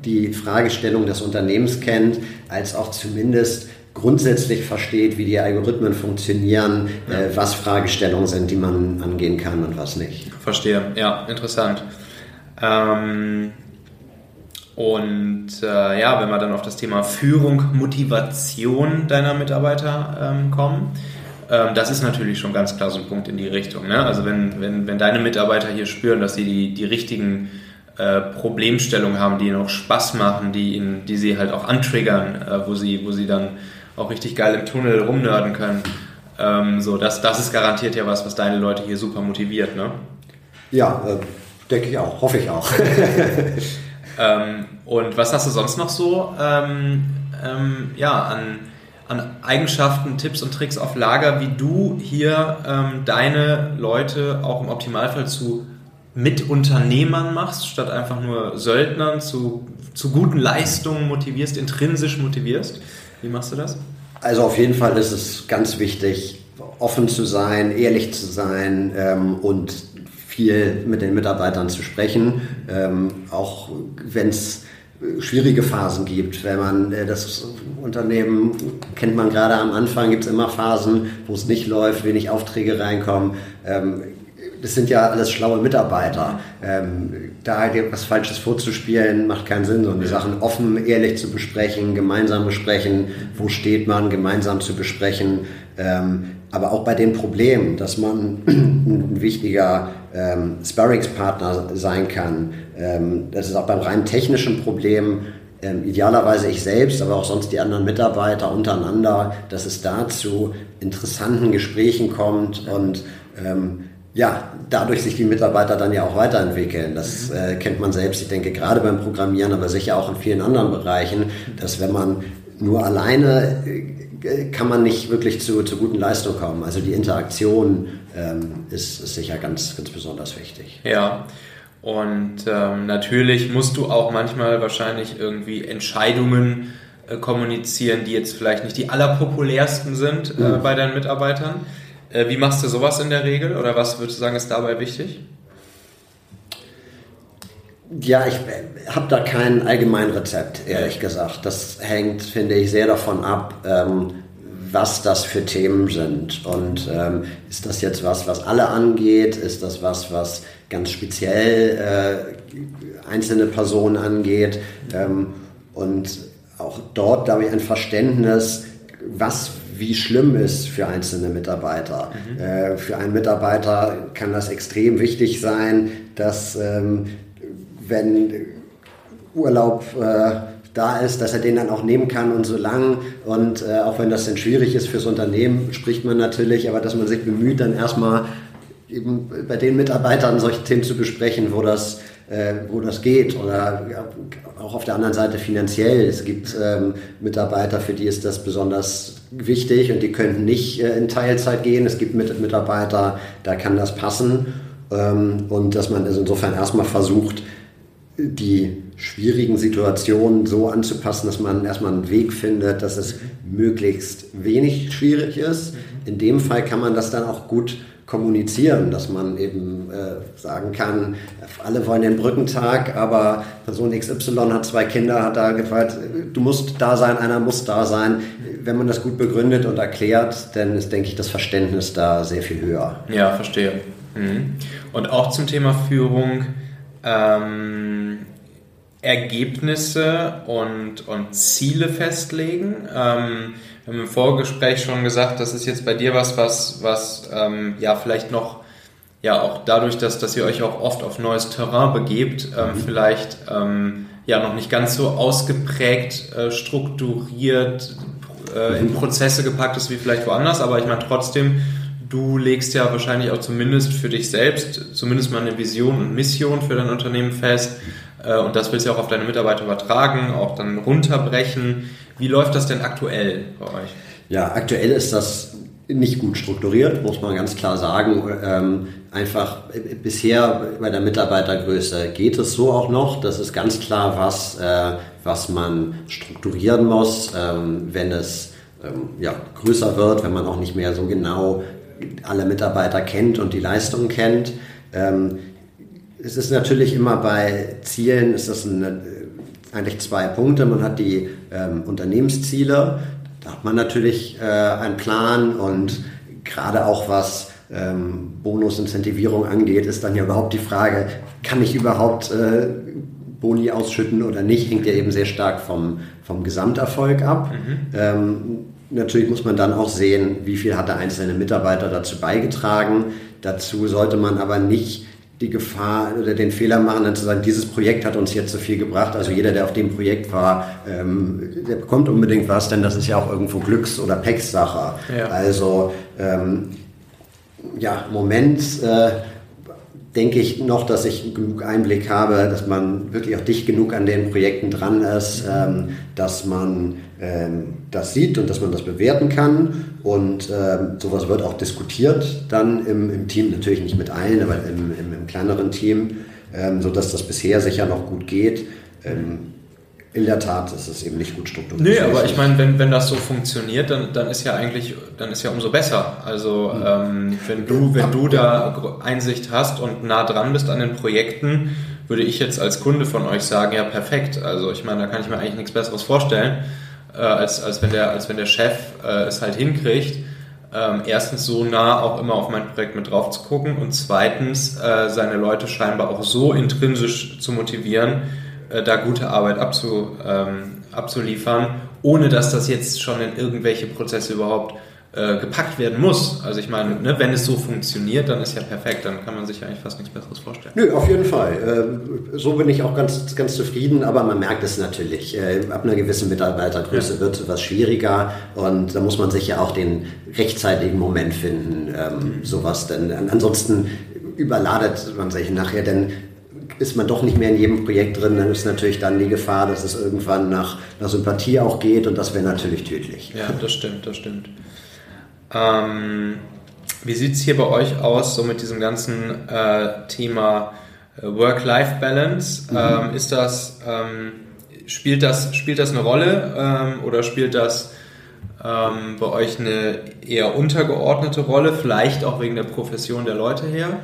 die Fragestellung des Unternehmens kennt, als auch zumindest grundsätzlich versteht, wie die Algorithmen funktionieren, ja. äh, was Fragestellungen sind, die man angehen kann und was nicht. Verstehe, ja, interessant. Ähm, und äh, ja, wenn wir dann auf das Thema Führung, Motivation deiner Mitarbeiter ähm, kommen, ähm, das ist natürlich schon ganz klar so ein Punkt in die Richtung. Ne? Also wenn, wenn, wenn deine Mitarbeiter hier spüren, dass sie die, die richtigen äh, Problemstellungen haben, die ihnen auch Spaß machen, die, ihnen, die sie halt auch antriggern, äh, wo, sie, wo sie dann auch richtig geil im Tunnel rumnörden können. Ähm, so, das, das ist garantiert ja was, was deine Leute hier super motiviert, ne? Ja, äh, denke ich auch, hoffe ich auch. (laughs) ähm, und was hast du sonst noch so ähm, ähm, ja, an, an Eigenschaften, Tipps und Tricks auf Lager, wie du hier ähm, deine Leute auch im Optimalfall zu mit Unternehmern machst, statt einfach nur Söldnern zu, zu guten Leistungen motivierst, intrinsisch motivierst. Wie machst du das? Also auf jeden Fall ist es ganz wichtig, offen zu sein, ehrlich zu sein ähm, und viel mit den Mitarbeitern zu sprechen, ähm, auch wenn es schwierige Phasen gibt. Wenn man äh, das Unternehmen kennt man gerade am Anfang, gibt es immer Phasen, wo es nicht läuft, wenig Aufträge reinkommen. Ähm, das sind ja alles schlaue Mitarbeiter. Ähm, da was Falsches vorzuspielen, macht keinen Sinn, sondern die Sachen offen, ehrlich zu besprechen, gemeinsam besprechen, wo steht man, gemeinsam zu besprechen. Ähm, aber auch bei den Problemen, dass man (clears throat) ein wichtiger ähm, Sparringspartner sein kann. Ähm, das ist auch beim rein technischen Problem ähm, idealerweise ich selbst, aber auch sonst die anderen Mitarbeiter untereinander, dass es da zu interessanten Gesprächen kommt und ähm, ja, dadurch sich die Mitarbeiter dann ja auch weiterentwickeln. Das mhm. äh, kennt man selbst, ich denke gerade beim Programmieren, aber sicher auch in vielen anderen Bereichen, dass wenn man nur alleine äh, kann man nicht wirklich zu, zu guten Leistungen kommen. Also die Interaktion ähm, ist, ist sicher ganz, ganz besonders wichtig. Ja. Und ähm, natürlich musst du auch manchmal wahrscheinlich irgendwie Entscheidungen äh, kommunizieren, die jetzt vielleicht nicht die allerpopulärsten sind äh, mhm. bei deinen Mitarbeitern. Äh, wie machst du sowas in der Regel oder was würdest du sagen, ist dabei wichtig? Ja, ich äh, habe da kein Allgemeinrezept, ehrlich gesagt. Das hängt, finde ich, sehr davon ab, ähm, was das für Themen sind. Und ähm, ist das jetzt was, was alle angeht? Ist das was, was ganz speziell äh, einzelne Personen angeht? Ähm, und auch dort, glaube ich, ein Verständnis, was wie schlimm ist für einzelne Mitarbeiter. Mhm. Äh, für einen Mitarbeiter kann das extrem wichtig sein, dass ähm, wenn Urlaub äh, da ist, dass er den dann auch nehmen kann und so lang. Und äh, auch wenn das dann schwierig ist fürs Unternehmen, spricht man natürlich, aber dass man sich bemüht, dann erstmal eben bei den Mitarbeitern solche Themen zu besprechen, wo das äh, wo das geht oder ja, auch auf der anderen Seite finanziell. Es gibt ähm, Mitarbeiter, für die ist das besonders wichtig und die könnten nicht äh, in Teilzeit gehen. Es gibt Mit Mitarbeiter, da kann das passen ähm, und dass man also insofern erstmal versucht, die schwierigen Situationen so anzupassen, dass man erstmal einen Weg findet, dass es möglichst wenig schwierig ist. In dem Fall kann man das dann auch gut kommunizieren, dass man eben äh, sagen kann, alle wollen den Brückentag, aber Person XY hat zwei Kinder, hat da gefragt, du musst da sein, einer muss da sein. Wenn man das gut begründet und erklärt, dann ist, denke ich, das Verständnis da sehr viel höher. Ja, verstehe. Mhm. Und auch zum Thema Führung, ähm, Ergebnisse und, und Ziele festlegen. Ähm, wir haben im Vorgespräch schon gesagt, das ist jetzt bei dir was, was, was ähm, ja vielleicht noch, ja auch dadurch, dass, dass ihr euch auch oft auf neues Terrain begebt, ähm, mhm. vielleicht ähm, ja noch nicht ganz so ausgeprägt, äh, strukturiert, äh, in Prozesse gepackt ist wie vielleicht woanders, aber ich meine trotzdem, du legst ja wahrscheinlich auch zumindest für dich selbst zumindest mal eine Vision und Mission für dein Unternehmen fest äh, und das willst du auch auf deine Mitarbeiter übertragen, auch dann runterbrechen. Wie läuft das denn aktuell bei euch? Ja, aktuell ist das nicht gut strukturiert, muss man ganz klar sagen. Ähm, einfach bisher bei der Mitarbeitergröße geht es so auch noch. Das ist ganz klar was, äh, was man strukturieren muss, ähm, wenn es ähm, ja, größer wird, wenn man auch nicht mehr so genau alle Mitarbeiter kennt und die Leistungen kennt. Ähm, es ist natürlich immer bei Zielen, ist das eine, eigentlich zwei Punkte. Man hat die ähm, Unternehmensziele, da hat man natürlich äh, einen Plan und gerade auch was ähm, Bonusincentivierung angeht, ist dann ja überhaupt die Frage, kann ich überhaupt äh, Boni ausschütten oder nicht, hängt ja eben sehr stark vom, vom Gesamterfolg ab. Mhm. Ähm, natürlich muss man dann auch sehen, wie viel hat der einzelne Mitarbeiter dazu beigetragen. Dazu sollte man aber nicht die Gefahr oder den Fehler machen, dann zu sagen, dieses Projekt hat uns jetzt so viel gebracht. Also jeder, der auf dem Projekt war, ähm, der bekommt unbedingt was, denn das ist ja auch irgendwo Glücks- oder Pecks-Sache. Ja. Also ähm, ja, Moment äh, denke ich noch, dass ich genug Einblick habe, dass man wirklich auch dicht genug an den Projekten dran ist, ähm, dass man ähm, das sieht und dass man das bewerten kann. Und ähm, sowas wird auch diskutiert dann im, im, Team, natürlich nicht mit allen, aber im, im, im kleineren Team, ähm, sodass das bisher sicher noch gut geht. Ähm, in der Tat ist es eben nicht gut strukturiert. Nee, aber ich meine, wenn, wenn das so funktioniert, dann, dann ist ja eigentlich, dann ist ja umso besser. Also mhm. ähm, wenn du, wenn du da Einsicht hast und nah dran bist an den Projekten, würde ich jetzt als Kunde von euch sagen, ja perfekt. Also ich meine, da kann ich mir eigentlich nichts Besseres vorstellen äh, als, als, wenn der, als wenn der Chef äh, es halt hinkriegt, ähm, erstens so nah auch immer auf mein Projekt mit drauf zu gucken und zweitens äh, seine Leute scheinbar auch so intrinsisch zu motivieren, äh, da gute Arbeit abzu, ähm, abzuliefern, ohne dass das jetzt schon in irgendwelche Prozesse überhaupt äh, gepackt werden muss. Also ich meine, ne, wenn es so funktioniert, dann ist ja perfekt, dann kann man sich eigentlich fast nichts Besseres vorstellen. Nö, auf jeden Fall. Äh, so bin ich auch ganz, ganz zufrieden, aber man merkt es natürlich. Äh, ab einer gewissen Mitarbeitergröße ja. wird etwas schwieriger und da muss man sich ja auch den rechtzeitigen Moment finden, ähm, mhm. sowas denn. Ansonsten überladet man sich nachher, denn ist man doch nicht mehr in jedem Projekt drin, dann ist natürlich dann die Gefahr, dass es irgendwann nach, nach Sympathie auch geht und das wäre natürlich tödlich. Ja, das stimmt, das stimmt. Ähm, wie sieht es hier bei euch aus, so mit diesem ganzen äh, Thema äh, Work-Life-Balance? Mhm. Ähm, ist das, ähm, spielt das, spielt das eine Rolle ähm, oder spielt das ähm, bei euch eine eher untergeordnete Rolle, vielleicht auch wegen der Profession der Leute her?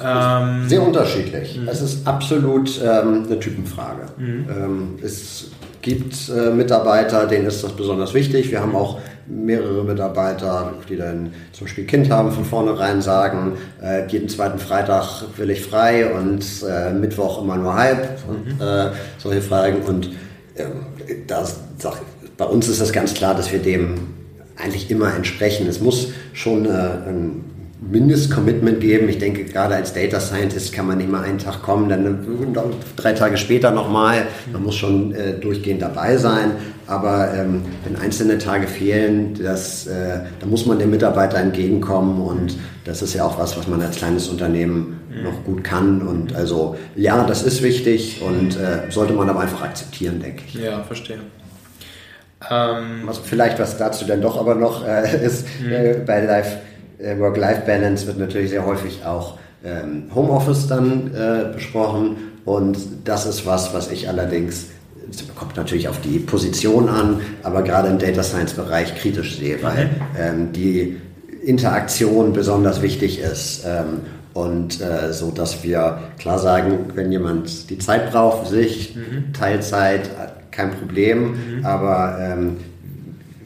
Ähm, Sehr unterschiedlich. Mhm. Es ist absolut ähm, eine Typenfrage. Mhm. Ähm, es gibt äh, Mitarbeiter, denen ist das besonders wichtig. Wir haben auch mehrere Mitarbeiter, die dann zum Beispiel Kind haben, von vornherein sagen, äh, jeden zweiten Freitag will ich frei und äh, Mittwoch immer nur halb und mhm. äh, solche Fragen. Und ähm, das, bei uns ist das ganz klar, dass wir dem eigentlich immer entsprechen. Es muss schon äh, ein Mindestcommitment geben. Ich denke, gerade als Data Scientist kann man nicht mal einen Tag kommen, dann drei Tage später nochmal. Man muss schon äh, durchgehend dabei sein. Aber ähm, wenn einzelne Tage fehlen, das, äh, da muss man dem Mitarbeiter entgegenkommen. Und das ist ja auch was, was man als kleines Unternehmen mhm. noch gut kann. Und also ja, das ist wichtig und äh, sollte man aber einfach akzeptieren, denke ich. Ja, verstehe. Ähm, also vielleicht was dazu dann doch aber noch äh, (laughs) ist, mhm. äh, bei Life äh, Work-Life-Balance wird natürlich sehr häufig auch ähm, Homeoffice dann äh, besprochen und das ist was, was ich allerdings, es kommt natürlich auf die Position an, aber gerade im Data Science-Bereich kritisch sehe, weil mhm. ähm, die Interaktion besonders wichtig ist. Ähm, und äh, so, dass wir klar sagen, wenn jemand die Zeit braucht sich, mhm. Teilzeit, äh, kein Problem, mhm. aber ähm,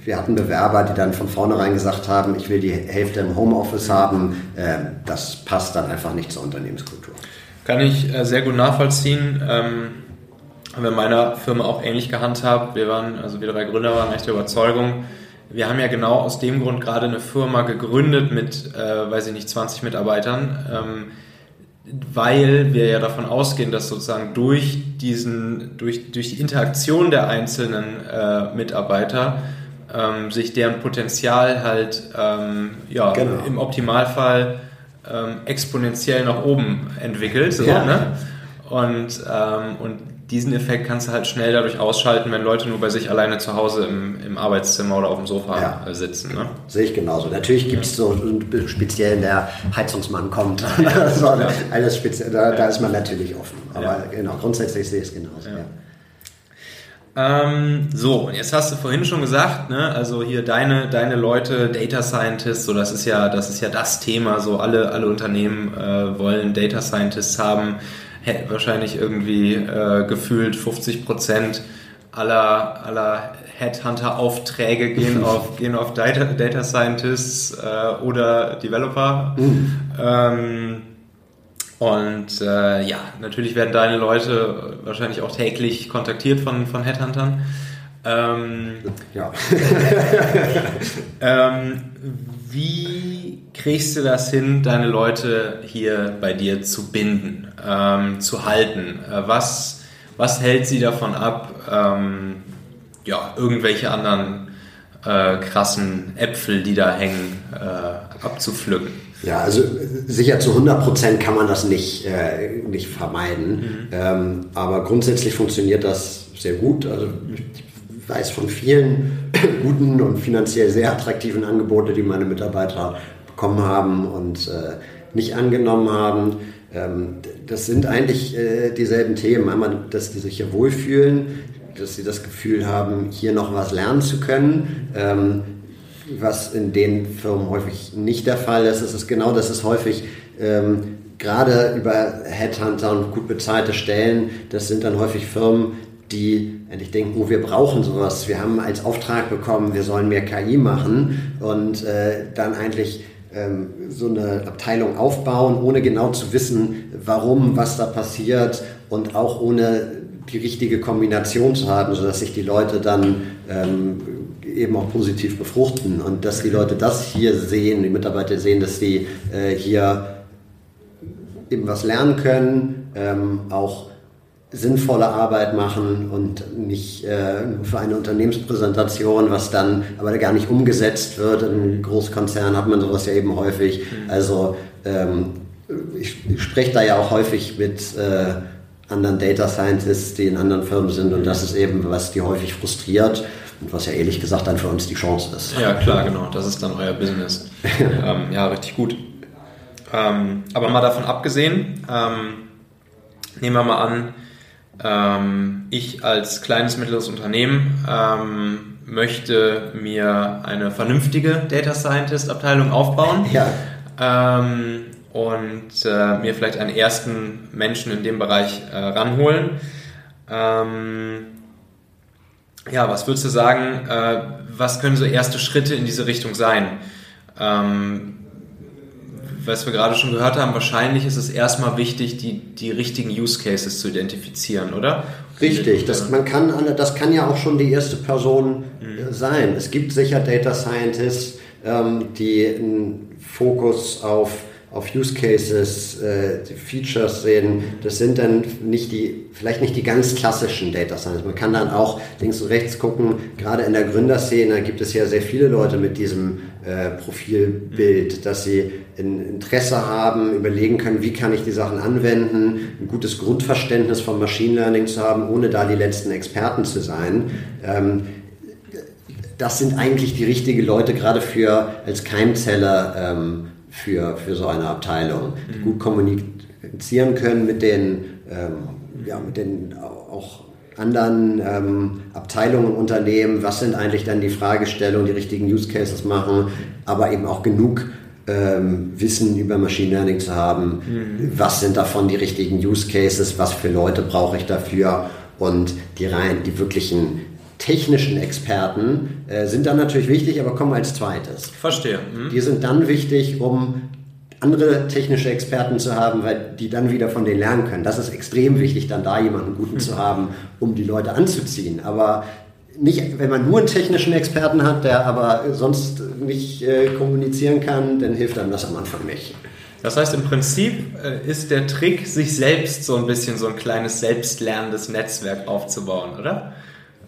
wir hatten Bewerber, die dann von vornherein gesagt haben, ich will die Hälfte im Homeoffice haben. Ähm, das passt dann einfach nicht zur Unternehmenskultur. Kann ich äh, sehr gut nachvollziehen. Ähm, haben wir in meiner Firma auch ähnlich gehandhabt. Wir waren, also wir drei Gründer waren echt Überzeugung. Wir haben ja genau aus dem Grund gerade eine Firma gegründet mit, äh, weiß ich nicht, 20 Mitarbeitern, ähm, weil wir ja davon ausgehen, dass sozusagen durch diesen, durch, durch die Interaktion der einzelnen äh, Mitarbeiter ähm, sich deren Potenzial halt ähm, ja, genau. im Optimalfall ähm, exponentiell nach oben entwickelt. So, ja. ne? und, ähm, und diesen Effekt kannst du halt schnell dadurch ausschalten, wenn Leute nur bei sich alleine zu Hause im, im Arbeitszimmer oder auf dem Sofa ja. Sitzen. Ne? Sehe ich genauso. Natürlich gibt es so speziell, der Heizungsmann kommt. (laughs) Ja. (laughs) so, alles speziell, da, da, ist man natürlich offen. Aber genau, grundsätzlich sehe ich es genauso. Ähm, so, und jetzt hast du vorhin schon gesagt, ne, also hier deine, deine Leute, Data Scientists, so das ist ja, das ist ja das Thema, so alle, alle Unternehmen äh, wollen Data Scientists haben, Hätte wahrscheinlich irgendwie äh, gefühlt 50 Prozent aller, aller Headhunter-Aufträge gehen (laughs) auf, gehen auf Data, Data Scientists äh, oder Developer. Mhm. Ähm, und äh, ja, natürlich werden deine Leute wahrscheinlich auch täglich kontaktiert von, von Headhuntern. Ähm, ja. (laughs) ähm, wie kriegst du das hin, deine Leute hier bei dir zu binden, ähm, zu halten? Äh, was, was hält sie davon ab, ähm, ja, irgendwelche anderen äh, krassen Äpfel, die da hängen, äh, abzupflücken? Ja, also sicher zu 100 Prozent kann man das nicht, äh, nicht vermeiden. Mhm. Ähm, aber grundsätzlich funktioniert das sehr gut. Also ich weiß von vielen (coughs) guten und finanziell sehr attraktiven Angeboten, die meine Mitarbeiter bekommen haben und äh, nicht angenommen haben. Ähm, das sind eigentlich äh, dieselben Themen. Einmal, dass die sich hier wohlfühlen, dass sie das Gefühl haben, hier noch was lernen zu können. Ähm, was in den Firmen häufig nicht der Fall ist. Es ist genau, das ist häufig ähm, gerade über Headhunter und gut bezahlte Stellen, das sind dann häufig Firmen, die endlich denken, oh, wir brauchen sowas. Wir haben als Auftrag bekommen, wir sollen mehr KI machen und äh, dann eigentlich ähm, so eine Abteilung aufbauen, ohne genau zu wissen, warum, was da passiert und auch ohne die richtige Kombination zu haben, sodass sich die Leute dann ähm, eben auch positiv befruchten und dass die Leute das hier sehen, die Mitarbeiter sehen, dass sie äh, hier eben was lernen können, ähm, auch sinnvolle Arbeit machen und nicht äh, nur für eine Unternehmenspräsentation, was dann aber gar nicht umgesetzt wird. In Großkonzernen hat man sowas ja eben häufig. Mhm. Also ähm, ich, ich spreche da ja auch häufig mit äh, anderen Data Scientists, die in anderen Firmen sind und das ist eben, was die häufig frustriert und was ja ehrlich gesagt dann für uns die Chance ist. Ja, klar, genau. Das ist dann euer Business. (laughs) ähm, ja, richtig gut. Ähm, aber mal davon abgesehen, ähm, nehmen wir mal an, ähm, ich als kleines, mittleres Unternehmen ähm, möchte mir eine vernünftige Data Scientist Abteilung aufbauen. (laughs) Ja. Ähm, und äh, mir vielleicht einen ersten Menschen in dem Bereich äh, ranholen. Ähm, ja, was würdest du sagen, äh, was können so erste Schritte in diese Richtung sein? Ähm, was wir gerade schon gehört haben, wahrscheinlich ist es erstmal wichtig, die, die richtigen Use Cases zu identifizieren, oder? Richtig, das, man kann, das kann ja auch schon die erste Person mhm. sein. Es gibt sicher Data Scientists, ähm, die ein Fokus auf auf Use Cases, äh, Features sehen. Das sind dann nicht die, vielleicht nicht die ganz klassischen Data Science. Man kann dann auch links und rechts gucken. Gerade in der Gründerszene gibt es ja sehr viele Leute mit diesem äh, Profilbild, dass sie ein Interesse haben, überlegen können, wie kann ich die Sachen anwenden, ein gutes Grundverständnis von Machine Learning zu haben, ohne da die letzten Experten zu sein. Ähm, das sind eigentlich die richtigen Leute, gerade für als Keimzeller ähm, für, für so eine Abteilung, die mhm. gut kommunizieren können mit den, ähm, ja, mit den auch anderen ähm, Abteilungen im Unternehmen, was sind eigentlich dann die Fragestellungen, die richtigen Use Cases machen, aber eben auch genug ähm, Wissen über Machine Learning zu haben, mhm. was sind davon die richtigen Use Cases, was für Leute brauche ich dafür und die rein, die wirklichen technischen Experten äh, sind dann natürlich wichtig, aber kommen als zweites. Verstehe. Mhm. Die sind dann wichtig, um andere technische Experten zu haben, weil die dann wieder von denen lernen können. Das ist extrem wichtig, dann da jemanden guten mhm. zu haben, um die Leute anzuziehen. Aber nicht, wenn man nur einen technischen Experten hat, der aber sonst nicht äh, kommunizieren kann, dann hilft einem das am Anfang nicht. Das heißt, im Prinzip äh, ist der Trick, sich selbst so ein bisschen so ein kleines selbstlernendes Netzwerk aufzubauen, oder?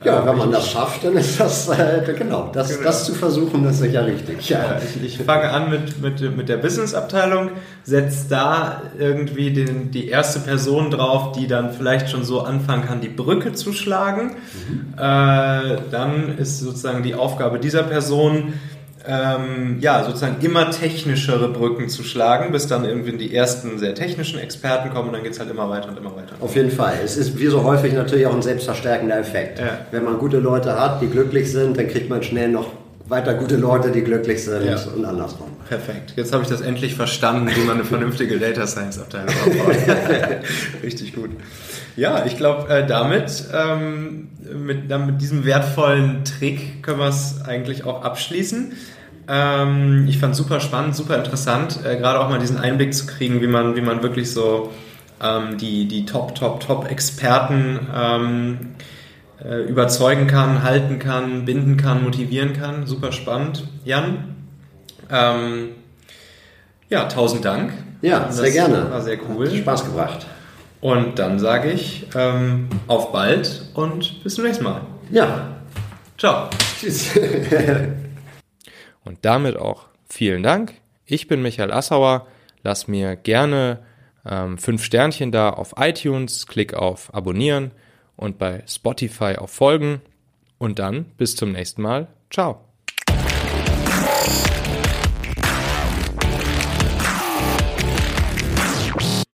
Ja, wenn man das schafft, dann ist das, äh, genau, das, genau. das zu versuchen, ist sicher richtig. Ja. Ich, ich, fange an mit, mit, mit der Business-Abteilung, setze da irgendwie den, die erste Person drauf, die dann vielleicht schon so anfangen kann, die Brücke zu schlagen. Mhm. Äh, dann ist sozusagen die Aufgabe dieser Person, ähm, ja, sozusagen immer technischere Brücken zu schlagen, bis dann irgendwie die ersten sehr technischen Experten kommen und dann geht es halt immer weiter und immer weiter. Auf jeden Fall. Es ist wie so häufig natürlich auch ein selbstverstärkender Effekt. Ja. Wenn man gute Leute hat, die glücklich sind, dann kriegt man schnell noch weiter gute Leute, die glücklich sind ja. und andersrum. Perfekt. Jetzt habe ich das endlich verstanden, wie man eine vernünftige Data Science Abteilung aufbaut. (laughs) Richtig gut. Ja, ich glaube, äh, damit, ähm, mit, mit diesem wertvollen Trick können wir es eigentlich auch abschließen. Ähm, ich fand es super spannend, super interessant, äh, gerade auch mal diesen Einblick zu kriegen, wie man, wie man wirklich so ähm, die, die Top, Top, Top-Experten ähm, äh, überzeugen kann, halten kann, binden kann, motivieren kann. Super spannend. Jan, ähm, ja, tausend Dank. Ja, sehr gerne. War sehr cool. Hat Spaß gebracht. Und dann sage ich ähm, auf bald und bis zum nächsten Mal. Ja. Ciao. Tschüss. (laughs) Und damit auch vielen Dank. Ich bin Michael Assauer. Lass mir gerne ähm, fünf Sternchen da auf iTunes, klick auf Abonnieren und bei Spotify auf Folgen. Und dann bis zum nächsten Mal. Ciao.